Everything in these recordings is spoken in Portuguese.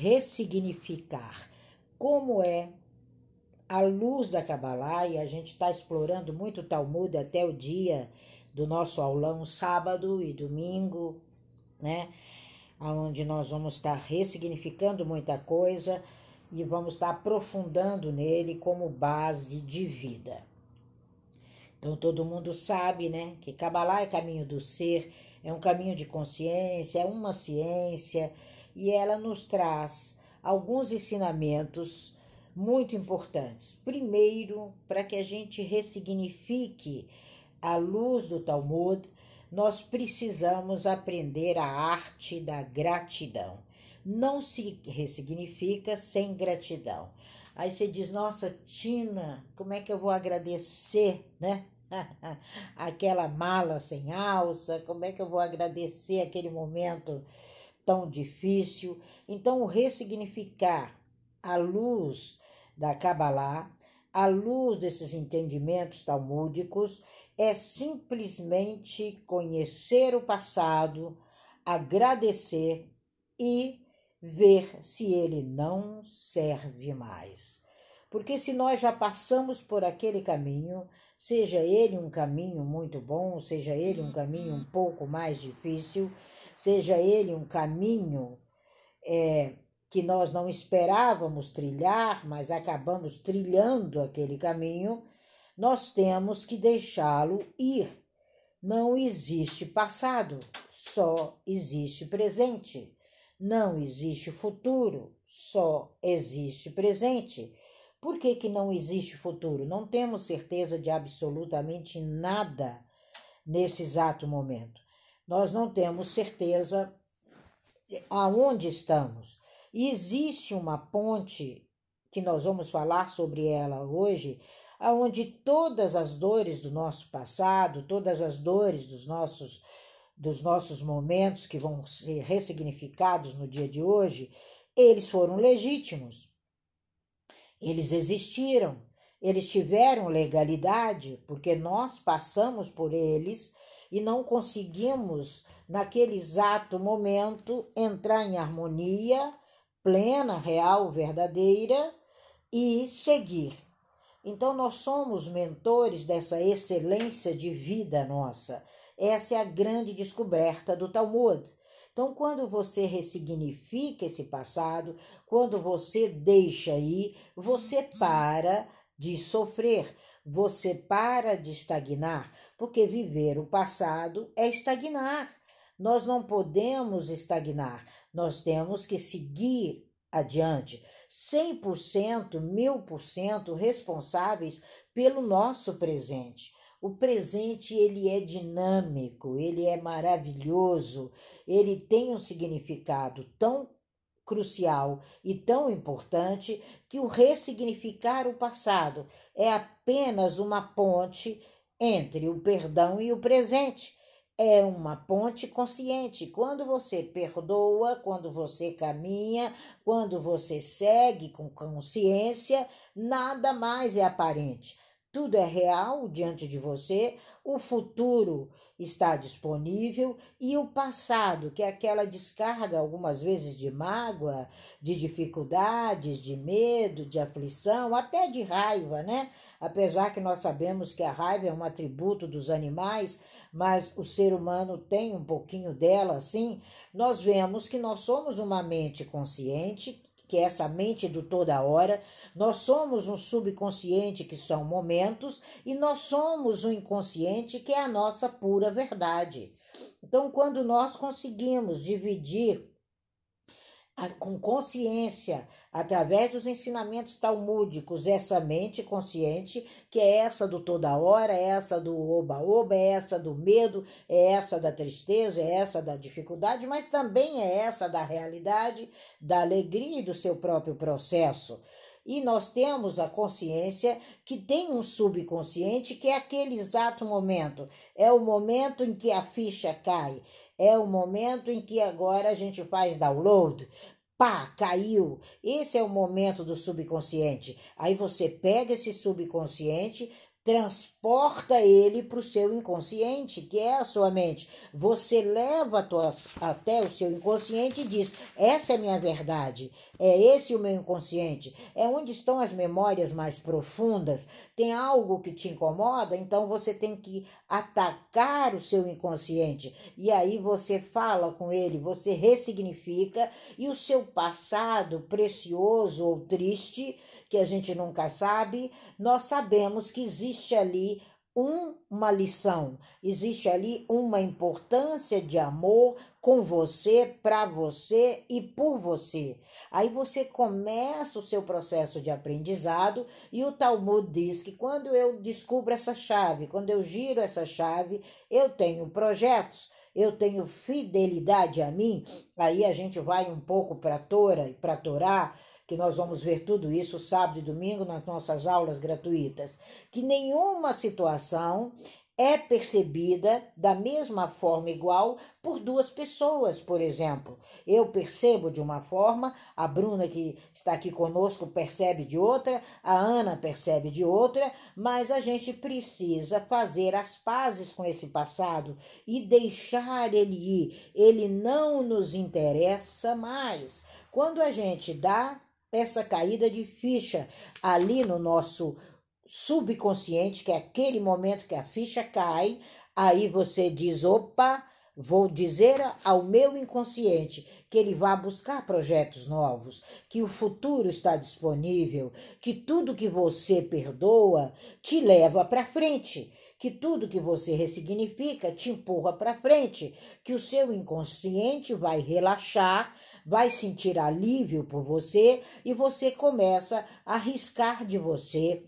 ressignificar como é a luz da Kabbalah, e a gente está explorando muito o Talmud até o dia do nosso aulão, sábado e domingo, né? Onde nós vamos estar ressignificando muita coisa e vamos estar aprofundando nele como base de vida. Então todo mundo sabe, né, que Kabbalah é caminho do ser, é um caminho de consciência, é uma ciência e ela nos traz alguns ensinamentos muito importantes. Primeiro, para que a gente ressignifique a luz do Talmud, nós precisamos aprender a arte da gratidão. Não se ressignifica sem gratidão. Aí você diz, nossa, Tina, como é que eu vou agradecer, né? Aquela mala sem alça, como é que eu vou agradecer aquele momento tão difícil? Então, o ressignificar a luz da Kabbalah, à luz desses entendimentos talmúdicos, é simplesmente conhecer o passado, agradecer e ver se ele não serve mais. Porque se nós já passamos por aquele caminho, seja ele um caminho muito bom, seja ele um caminho um pouco mais difícil, seja ele um caminho é, que nós não esperávamos trilhar, mas acabamos trilhando aquele caminho, nós temos que deixá-lo ir. Não existe passado, só existe presente. Não existe futuro, só existe presente. Por que, que não existe futuro? Não temos certeza de absolutamente nada nesse exato momento. Nós não temos certeza aonde estamos. Existe uma ponte que nós vamos falar sobre ela hoje, aonde todas as dores do nosso passado, todas as dores dos nossos dos nossos momentos que vão ser ressignificados no dia de hoje, eles foram legítimos. Eles existiram, eles tiveram legalidade, porque nós passamos por eles e não conseguimos, naquele exato momento, entrar em harmonia plena, real, verdadeira e seguir. Então, nós somos mentores dessa excelência de vida nossa. Essa é a grande descoberta do Talmud. Então, quando você ressignifica esse passado, quando você deixa ir, você para de sofrer, você para de estagnar, porque viver o passado é estagnar. Nós não podemos estagnar, nós temos que seguir adiante, 100%, mil por cento responsáveis pelo nosso presente. O presente ele é dinâmico, ele é maravilhoso, ele tem um significado tão crucial e tão importante que o ressignificar o passado é apenas uma ponte entre o perdão e o presente é uma ponte consciente. Quando você perdoa, quando você caminha, quando você segue com consciência, nada mais é aparente. Tudo é real diante de você, o futuro está disponível e o passado, que é aquela descarga algumas vezes de mágoa, de dificuldades, de medo, de aflição, até de raiva, né? Apesar que nós sabemos que a raiva é um atributo dos animais, mas o ser humano tem um pouquinho dela, assim, nós vemos que nós somos uma mente consciente, que é essa mente do toda hora, nós somos um subconsciente, que são momentos, e nós somos um inconsciente, que é a nossa pura verdade. Então, quando nós conseguimos dividir com consciência, através dos ensinamentos talmúdicos, essa mente consciente, que é essa do toda hora, é essa do oba-oba, é essa do medo, é essa da tristeza, é essa da dificuldade, mas também é essa da realidade, da alegria e do seu próprio processo. E nós temos a consciência que tem um subconsciente que é aquele exato momento, é o momento em que a ficha cai, é o momento em que agora a gente faz download. Pá, caiu. Esse é o momento do subconsciente. Aí você pega esse subconsciente, transporta ele para o seu inconsciente, que é a sua mente. Você leva tua, até o seu inconsciente e diz: essa é a minha verdade, é esse o meu inconsciente, é onde estão as memórias mais profundas. Tem algo que te incomoda, então você tem que atacar o seu inconsciente. E aí você fala com ele, você ressignifica e o seu passado precioso ou triste que a gente nunca sabe, nós sabemos que existe ali um, uma lição, existe ali uma importância de amor com você, para você e por você. Aí você começa o seu processo de aprendizado e o Talmud diz que quando eu descubro essa chave, quando eu giro essa chave, eu tenho projetos, eu tenho fidelidade a mim. Aí a gente vai um pouco para Tora e para Torá que nós vamos ver tudo isso sábado e domingo nas nossas aulas gratuitas, que nenhuma situação é percebida da mesma forma igual por duas pessoas, por exemplo. Eu percebo de uma forma, a Bruna que está aqui conosco percebe de outra, a Ana percebe de outra, mas a gente precisa fazer as pazes com esse passado e deixar ele ir. Ele não nos interessa mais. Quando a gente dá essa caída de ficha ali no nosso subconsciente, que é aquele momento que a ficha cai, aí você diz: opa, vou dizer ao meu inconsciente que ele vá buscar projetos novos, que o futuro está disponível, que tudo que você perdoa te leva para frente que tudo que você ressignifica te empurra para frente, que o seu inconsciente vai relaxar vai sentir alívio por você e você começa a riscar de você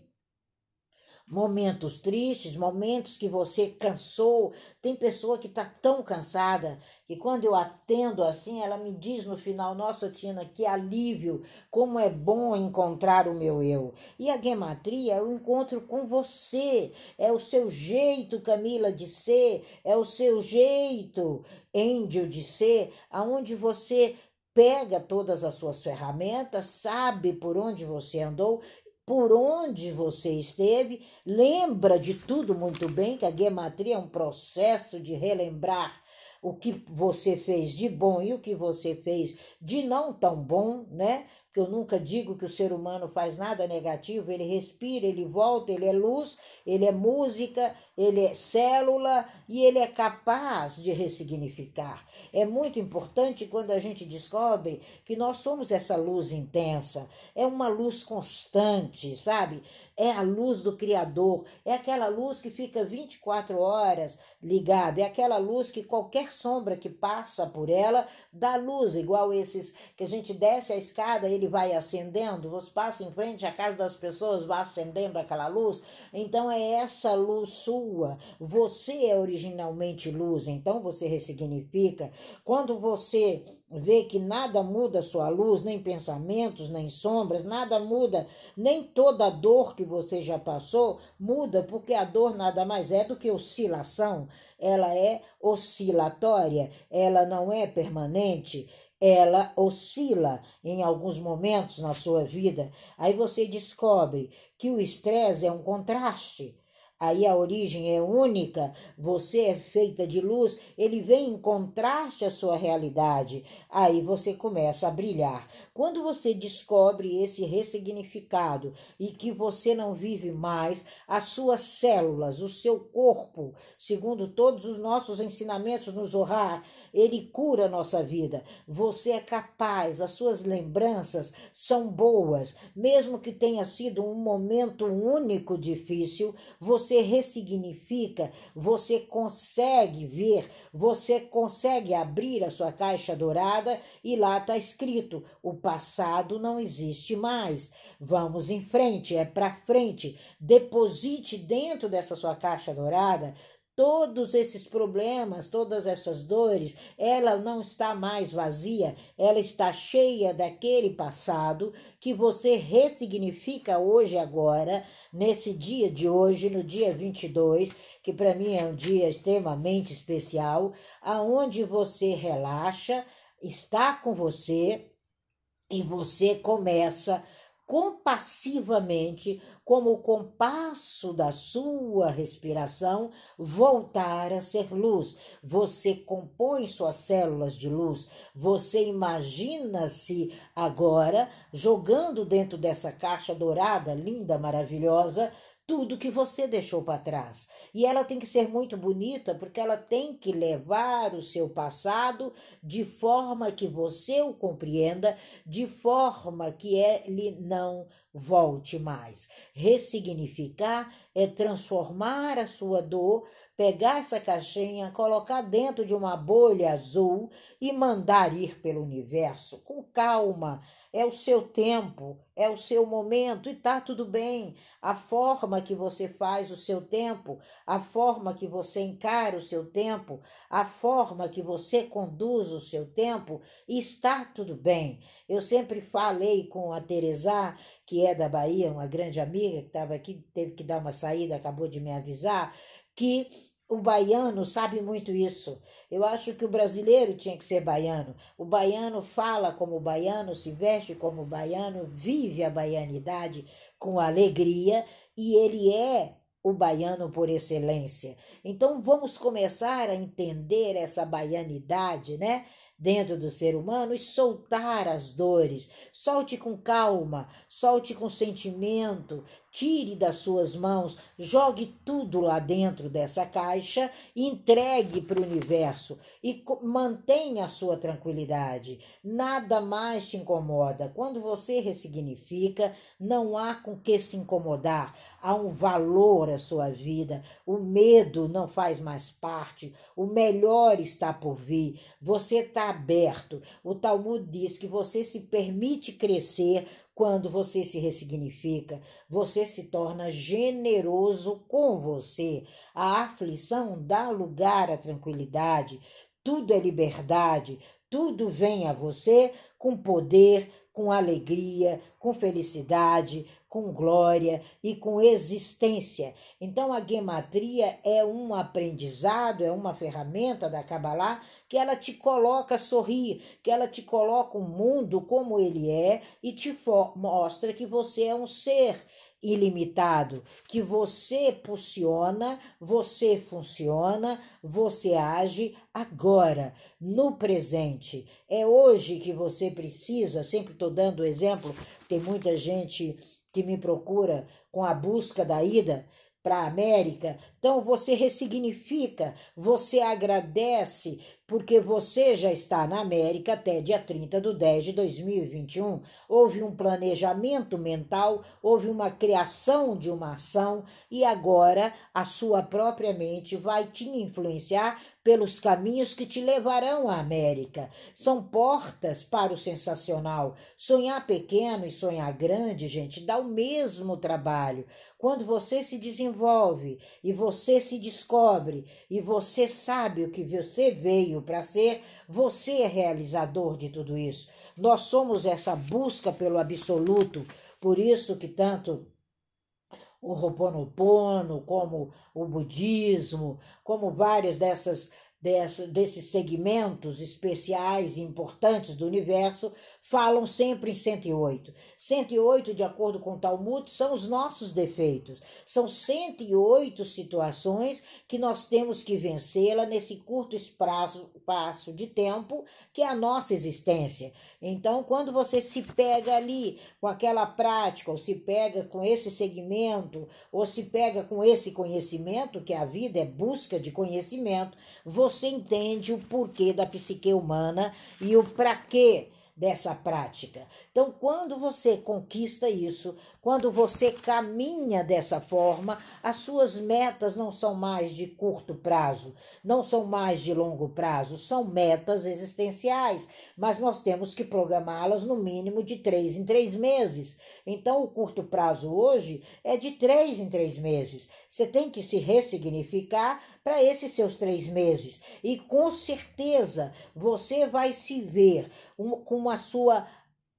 momentos tristes, momentos que você cansou. Tem pessoa que está tão cansada que quando eu atendo assim, ela me diz no final: Nossa, Tina, que alívio, como é bom encontrar o meu eu. E a gematria é o encontro com você, é o seu jeito, Camila, de ser, é o seu jeito, Angel, de ser, aonde você pega todas as suas ferramentas, sabe por onde você andou, por onde você esteve, lembra de tudo muito bem, que a gematria é um processo de relembrar o que você fez de bom e o que você fez de não tão bom, né? Que eu nunca digo que o ser humano faz nada negativo, ele respira, ele volta, ele é luz, ele é música, ele é célula e ele é capaz de ressignificar. É muito importante quando a gente descobre que nós somos essa luz intensa, é uma luz constante, sabe? É a luz do Criador, é aquela luz que fica 24 horas ligada, é aquela luz que qualquer sombra que passa por ela dá luz, igual esses que a gente desce a escada, ele vai acendendo, você passa em frente à casa das pessoas, vai acendendo aquela luz. Então é essa luz sua. Você é originalmente luz, então você ressignifica. Quando você vê que nada muda sua luz, nem pensamentos, nem sombras, nada muda, nem toda dor que você já passou muda, porque a dor nada mais é do que oscilação, ela é oscilatória, ela não é permanente, ela oscila em alguns momentos na sua vida. Aí você descobre que o estresse é um contraste aí a origem é única, você é feita de luz, ele vem em contraste à sua realidade. Aí você começa a brilhar. Quando você descobre esse ressignificado e que você não vive mais, as suas células, o seu corpo, segundo todos os nossos ensinamentos no Zohar, ele cura a nossa vida. Você é capaz, as suas lembranças são boas, mesmo que tenha sido um momento único difícil, você ressignifica, você consegue ver, você consegue abrir a sua caixa dourada e lá está escrito: o passado não existe mais. Vamos em frente, é para frente. Deposite dentro dessa sua caixa dourada todos esses problemas, todas essas dores, ela não está mais vazia, ela está cheia daquele passado que você ressignifica hoje, agora, nesse dia de hoje, no dia 22, que para mim é um dia extremamente especial, aonde você relaxa, está com você e você começa compassivamente, como o compasso da sua respiração, voltar a ser luz. Você compõe suas células de luz. Você imagina-se agora jogando dentro dessa caixa dourada, linda, maravilhosa, tudo que você deixou para trás. E ela tem que ser muito bonita porque ela tem que levar o seu passado de forma que você o compreenda, de forma que ele não volte mais. Ressignificar é transformar a sua dor, pegar essa caixinha, colocar dentro de uma bolha azul e mandar ir pelo universo com calma, é o seu tempo, é o seu momento e tá tudo bem. A forma que você faz o seu tempo, a forma que você encara o seu tempo, a forma que você conduz o seu tempo, está tudo bem. Eu sempre falei com a Teresa, que é da Bahia, uma grande amiga que estava aqui, teve que dar uma saída, acabou de me avisar, que o baiano sabe muito isso. Eu acho que o brasileiro tinha que ser baiano. O baiano fala como baiano, se veste como baiano, vive a baianidade com alegria e ele é o baiano por excelência. Então vamos começar a entender essa baianidade, né? dentro do ser humano e soltar as dores. Solte com calma, solte com sentimento, tire das suas mãos, jogue tudo lá dentro dessa caixa, entregue para o universo e mantenha a sua tranquilidade. Nada mais te incomoda. Quando você ressignifica, não há com que se incomodar. Há um valor à sua vida. O medo não faz mais parte. O melhor está por vir. Você está aberto. O Talmud diz que você se permite crescer quando você se ressignifica, você se torna generoso com você. A aflição dá lugar à tranquilidade. Tudo é liberdade, tudo vem a você com poder, com alegria, com felicidade, com glória e com existência. Então a gematria é um aprendizado, é uma ferramenta da Kabbalah que ela te coloca a sorrir, que ela te coloca o mundo como ele é e te mostra que você é um ser ilimitado, que você pulsiona, você funciona, você age agora, no presente. É hoje que você precisa, sempre estou dando exemplo, tem muita gente que me procura com a busca da ida para a América. Então você ressignifica, você agradece, porque você já está na América até dia 30 de 10 de 2021. Houve um planejamento mental, houve uma criação de uma ação e agora a sua própria mente vai te influenciar pelos caminhos que te levarão à América. São portas para o sensacional. Sonhar pequeno e sonhar grande, gente, dá o mesmo trabalho. Quando você se desenvolve e você se descobre e você sabe o que você veio para ser, você é realizador de tudo isso. Nós somos essa busca pelo absoluto, por isso que tanto o Ho'oponopono, como o budismo, como várias dessas desses segmentos especiais e importantes do universo falam sempre em 108. 108, de acordo com o Talmud, são os nossos defeitos. São 108 situações que nós temos que vencê-la nesse curto espaço, espaço de tempo que é a nossa existência. Então, quando você se pega ali com aquela prática, ou se pega com esse segmento, ou se pega com esse conhecimento, que a vida é busca de conhecimento, você entende o porquê da psique humana e o para quê dessa prática. Então, quando você conquista isso, quando você caminha dessa forma, as suas metas não são mais de curto prazo, não são mais de longo prazo, são metas existenciais, mas nós temos que programá-las no mínimo de três em três meses. Então, o curto prazo hoje é de três em três meses. Você tem que se ressignificar para esses seus três meses. E com certeza você vai se ver com a sua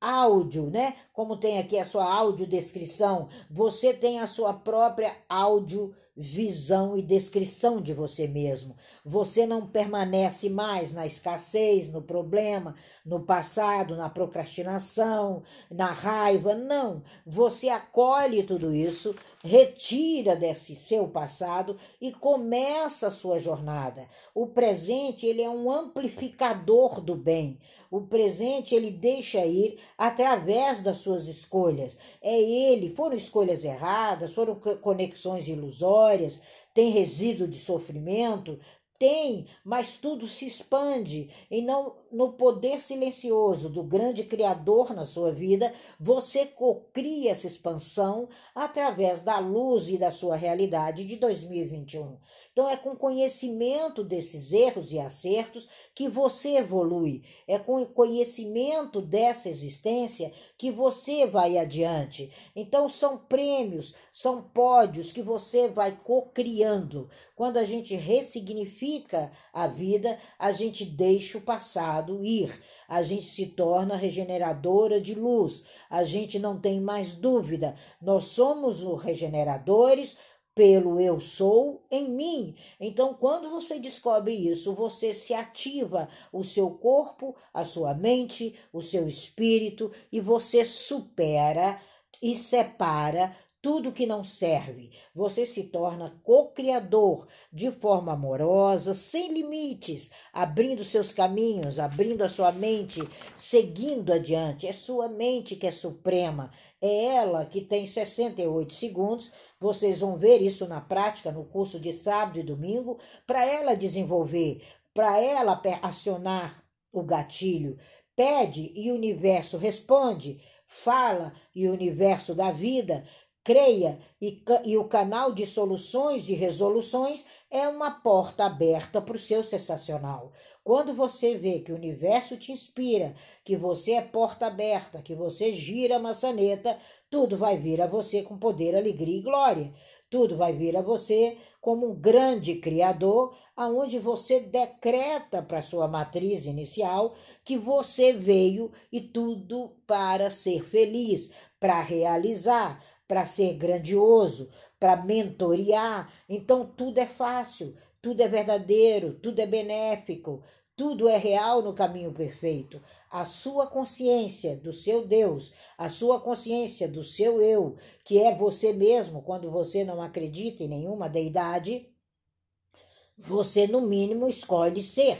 áudio, né? Como tem aqui a sua audiodescrição, você tem a sua própria audiodescrição visão e descrição de você mesmo. Você não permanece mais na escassez, no problema, no passado, na procrastinação, na raiva. Não. Você acolhe tudo isso, retira desse seu passado e começa a sua jornada. O presente, ele é um amplificador do bem. O presente ele deixa ir através das suas escolhas. É ele, foram escolhas erradas, foram conexões ilusórias, tem resíduo de sofrimento, tem, mas tudo se expande e não no poder silencioso do grande criador na sua vida, você cocria essa expansão através da luz e da sua realidade de 2021. Então é com conhecimento desses erros e acertos que você evolui, é com conhecimento dessa existência que você vai adiante. Então são prêmios, são pódios que você vai co-criando. Quando a gente ressignifica a vida, a gente deixa o passado ir, a gente se torna regeneradora de luz, a gente não tem mais dúvida, nós somos os regeneradores pelo eu sou em mim. Então, quando você descobre isso, você se ativa o seu corpo, a sua mente, o seu espírito e você supera e separa tudo que não serve. Você se torna co-criador de forma amorosa, sem limites, abrindo seus caminhos, abrindo a sua mente, seguindo adiante. É sua mente que é suprema. É ela que tem 68 segundos. Vocês vão ver isso na prática no curso de sábado e domingo, para ela desenvolver, para ela acionar o gatilho. Pede e o universo responde. Fala e o universo da vida creia e, e o canal de soluções e resoluções é uma porta aberta para o seu sensacional. Quando você vê que o universo te inspira, que você é porta aberta, que você gira a maçaneta, tudo vai vir a você com poder, alegria e glória. Tudo vai vir a você como um grande criador, aonde você decreta para sua matriz inicial que você veio e tudo para ser feliz, para realizar, para ser grandioso, para mentorear. Então tudo é fácil, tudo é verdadeiro, tudo é benéfico, tudo é real no caminho perfeito. A sua consciência do seu Deus, a sua consciência do seu eu, que é você mesmo quando você não acredita em nenhuma deidade, você no mínimo escolhe ser.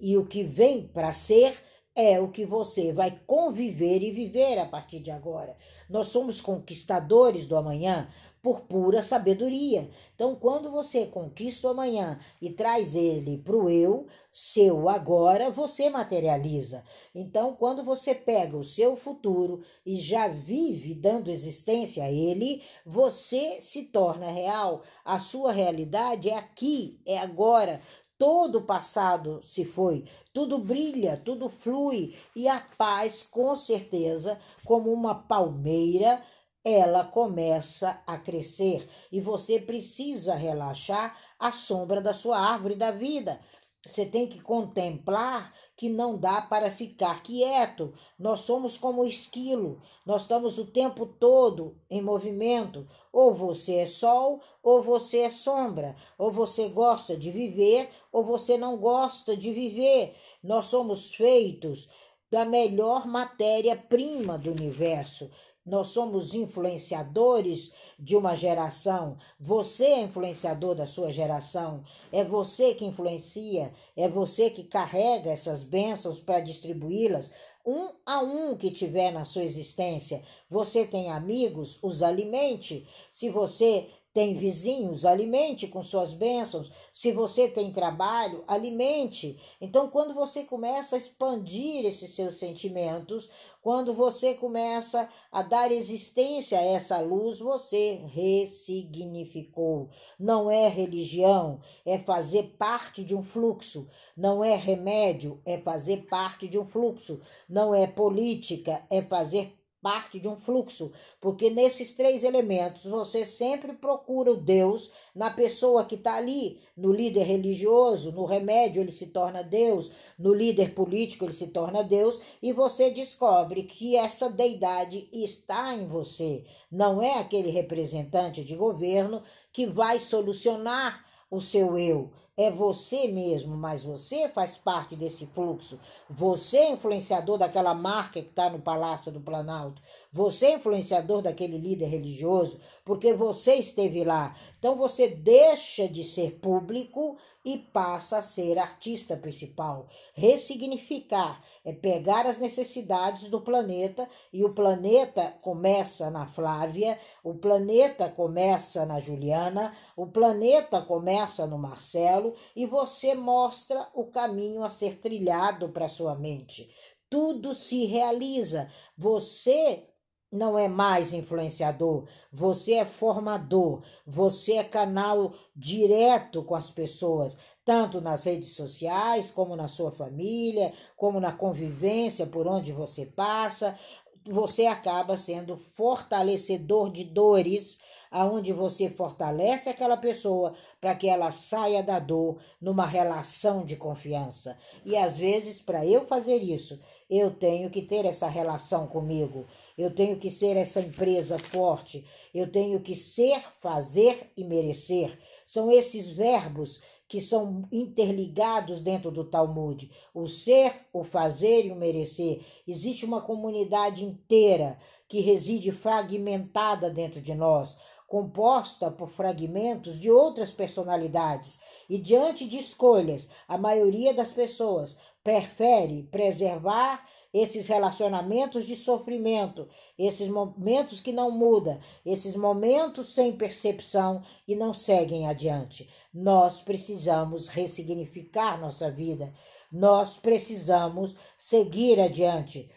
E o que vem para ser é o que você vai conviver e viver a partir de agora. Nós somos conquistadores do amanhã por pura sabedoria. Então, quando você conquista o amanhã e traz ele para o eu, seu agora, você materializa. Então, quando você pega o seu futuro e já vive dando existência a ele, você se torna real. A sua realidade é aqui, é agora todo o passado se foi, tudo brilha, tudo flui e a paz, com certeza, como uma palmeira, ela começa a crescer e você precisa relaxar a sombra da sua árvore da vida. Você tem que contemplar que não dá para ficar quieto. Nós somos como o esquilo, nós estamos o tempo todo em movimento. Ou você é sol, ou você é sombra. Ou você gosta de viver, ou você não gosta de viver. Nós somos feitos da melhor matéria-prima do universo. Nós somos influenciadores de uma geração. Você é influenciador da sua geração. É você que influencia. É você que carrega essas bênçãos para distribuí-las um a um que tiver na sua existência. Você tem amigos, os alimente. Se você tem vizinhos, alimente com suas bênçãos. Se você tem trabalho, alimente. Então, quando você começa a expandir esses seus sentimentos, quando você começa a dar existência a essa luz, você ressignificou. Não é religião, é fazer parte de um fluxo. Não é remédio, é fazer parte de um fluxo. Não é política, é fazer parte de um fluxo, porque nesses três elementos você sempre procura o Deus na pessoa que está ali, no líder religioso, no remédio ele se torna Deus, no líder político ele se torna Deus, e você descobre que essa deidade está em você, não é aquele representante de governo que vai solucionar o seu eu é você mesmo, mas você faz parte desse fluxo. Você é influenciador daquela marca que está no Palácio do Planalto. Você é influenciador daquele líder religioso, porque você esteve lá. Então você deixa de ser público e passa a ser artista principal. Ressignificar é pegar as necessidades do planeta e o planeta começa na Flávia, o planeta começa na Juliana, o planeta começa no Marcelo e você mostra o caminho a ser trilhado para sua mente. Tudo se realiza. Você não é mais influenciador, você é formador, você é canal direto com as pessoas tanto nas redes sociais, como na sua família, como na convivência por onde você passa, você acaba sendo fortalecedor de dores, aonde você fortalece aquela pessoa para que ela saia da dor numa relação de confiança. E às vezes, para eu fazer isso, eu tenho que ter essa relação comigo. Eu tenho que ser essa empresa forte. Eu tenho que ser, fazer e merecer. São esses verbos que são interligados dentro do Talmud: o ser, o fazer e o merecer. Existe uma comunidade inteira que reside fragmentada dentro de nós, composta por fragmentos de outras personalidades. E diante de escolhas, a maioria das pessoas prefere preservar esses relacionamentos de sofrimento, esses momentos que não mudam, esses momentos sem percepção e não seguem adiante. Nós precisamos ressignificar nossa vida, nós precisamos seguir adiante,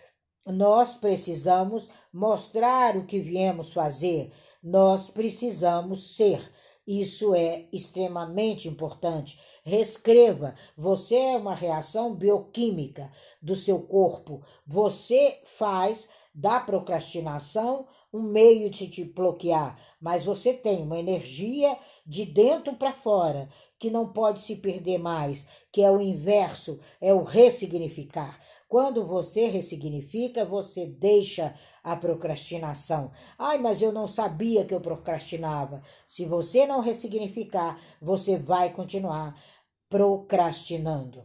nós precisamos mostrar o que viemos fazer, nós precisamos ser. Isso é extremamente importante. Reescreva. Você é uma reação bioquímica do seu corpo. Você faz da procrastinação um meio de te bloquear, mas você tem uma energia de dentro para fora que não pode se perder mais, que é o inverso, é o ressignificar. Quando você ressignifica, você deixa a procrastinação. Ai, mas eu não sabia que eu procrastinava. Se você não ressignificar, você vai continuar procrastinando.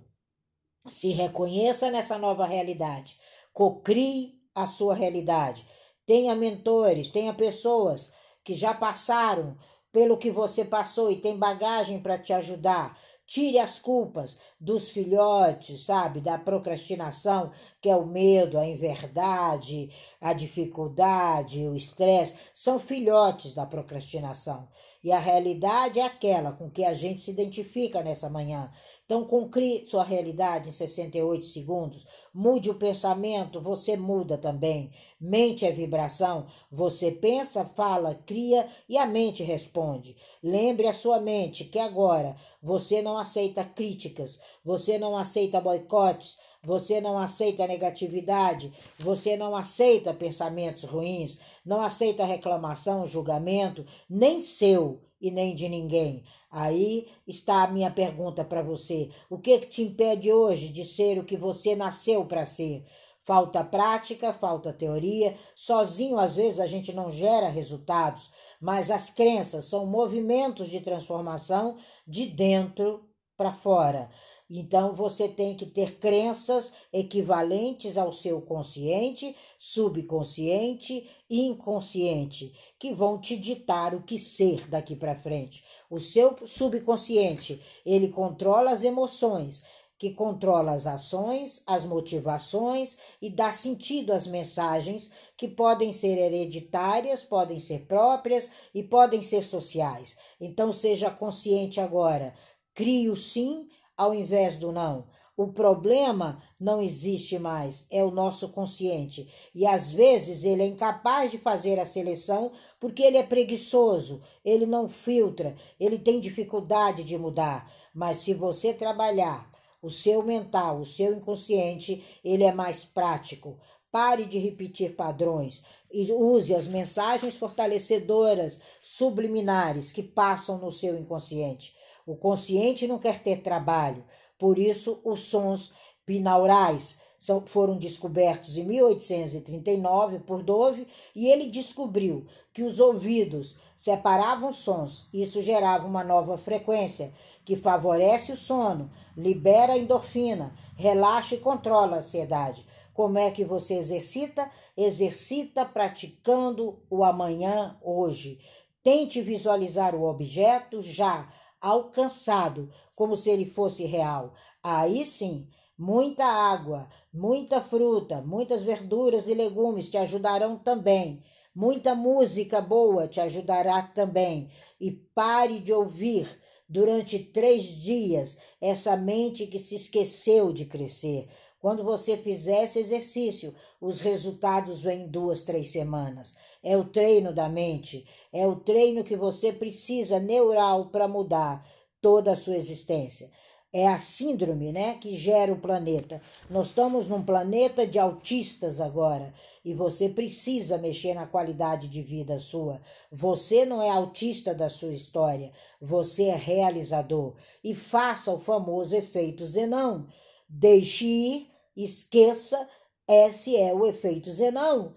Se reconheça nessa nova realidade. Cocrie a sua realidade. Tenha mentores, tenha pessoas que já passaram pelo que você passou e tem bagagem para te ajudar. Tire as culpas dos filhotes, sabe? Da procrastinação, que é o medo, a inverdade, a dificuldade, o estresse. São filhotes da procrastinação. E a realidade é aquela com que a gente se identifica nessa manhã. Então, concrie sua realidade em 68 segundos. Mude o pensamento, você muda também. Mente é vibração. Você pensa, fala, cria e a mente responde. Lembre a sua mente que agora você não aceita críticas, você não aceita boicotes, você não aceita negatividade, você não aceita pensamentos ruins, não aceita reclamação, julgamento, nem seu e nem de ninguém. Aí está a minha pergunta para você: o que, que te impede hoje de ser o que você nasceu para ser? Falta prática, falta teoria. Sozinho, às vezes, a gente não gera resultados, mas as crenças são movimentos de transformação de dentro para fora. Então você tem que ter crenças equivalentes ao seu consciente, subconsciente e inconsciente, que vão te ditar o que ser daqui para frente. O seu subconsciente, ele controla as emoções, que controla as ações, as motivações e dá sentido às mensagens que podem ser hereditárias, podem ser próprias e podem ser sociais. Então seja consciente agora. Crie o sim ao invés do não. O problema não existe mais, é o nosso consciente. E às vezes ele é incapaz de fazer a seleção porque ele é preguiçoso, ele não filtra, ele tem dificuldade de mudar. Mas se você trabalhar o seu mental, o seu inconsciente, ele é mais prático. Pare de repetir padrões e use as mensagens fortalecedoras subliminares que passam no seu inconsciente. O consciente não quer ter trabalho, por isso os sons binaurais são, foram descobertos em 1839 por Dove e ele descobriu que os ouvidos separavam sons. Isso gerava uma nova frequência que favorece o sono, libera endorfina, relaxa e controla a ansiedade. Como é que você exercita? Exercita praticando o amanhã hoje. Tente visualizar o objeto já alcançado, como se ele fosse real. Aí sim, muita água, muita fruta, muitas verduras e legumes te ajudarão também. Muita música boa te ajudará também. E pare de ouvir durante três dias essa mente que se esqueceu de crescer. Quando você fizer esse exercício, os resultados vêm em duas, três semanas. É o treino da mente, é o treino que você precisa neural para mudar toda a sua existência. É a síndrome, né, que gera o planeta. Nós estamos num planeta de autistas agora e você precisa mexer na qualidade de vida sua. Você não é autista da sua história, você é realizador. E faça o famoso efeito Zenão. Deixe ir Esqueça, esse é o efeito Zenão.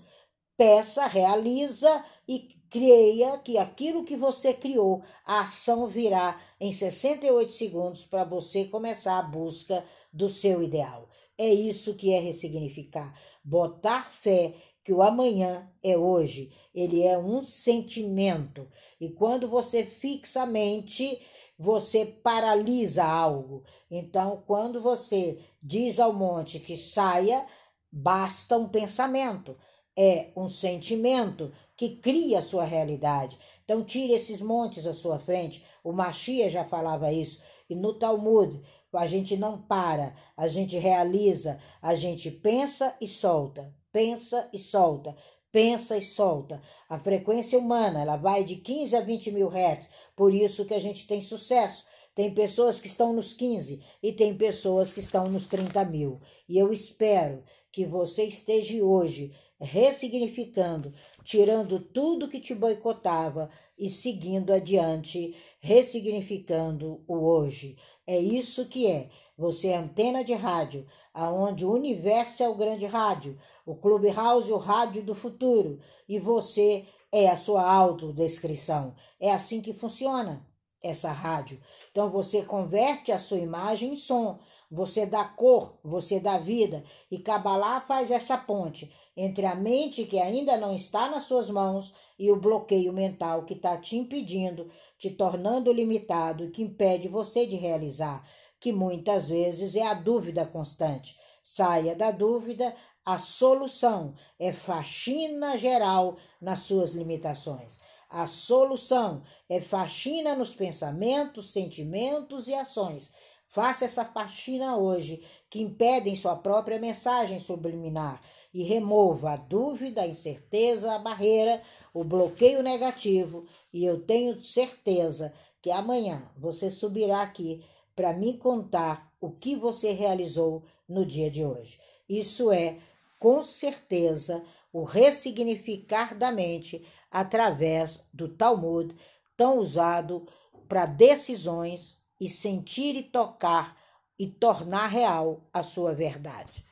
Peça, realiza e creia que aquilo que você criou, a ação virá em 68 segundos para você começar a busca do seu ideal. É isso que é ressignificar. Botar fé que o amanhã é hoje. Ele é um sentimento. E quando você fixa a mente você paralisa algo. Então, quando você diz ao monte que saia, basta um pensamento, é um sentimento que cria a sua realidade. Então, tire esses montes à sua frente. O Machia já falava isso. E no Talmud, a gente não para, a gente realiza, a gente pensa e solta, pensa e solta, pensa e solta. A frequência humana ela vai de 15 a 20 mil hertz, por isso que a gente tem sucesso. Tem pessoas que estão nos 15 e tem pessoas que estão nos 30 mil. E eu espero que você esteja hoje ressignificando, tirando tudo que te boicotava e seguindo adiante, ressignificando o hoje. É isso que é. Você é antena de rádio, aonde o universo é o grande rádio, o Clubhouse, o rádio do futuro, e você é a sua autodescrição. É assim que funciona essa rádio. Então você converte a sua imagem em som, você dá cor, você dá vida, e Kabbalah faz essa ponte entre a mente que ainda não está nas suas mãos e o bloqueio mental que está te impedindo, te tornando limitado e que impede você de realizar, que muitas vezes é a dúvida constante. Saia da dúvida, a solução é faxina geral nas suas limitações. A solução é faxina nos pensamentos, sentimentos e ações. Faça essa faxina hoje, que impedem sua própria mensagem subliminar, e remova a dúvida, a incerteza, a barreira, o bloqueio negativo. E eu tenho certeza que amanhã você subirá aqui para me contar o que você realizou no dia de hoje. Isso é com certeza, o ressignificar da mente através do Talmud, tão usado para decisões e sentir e tocar e tornar real a sua verdade.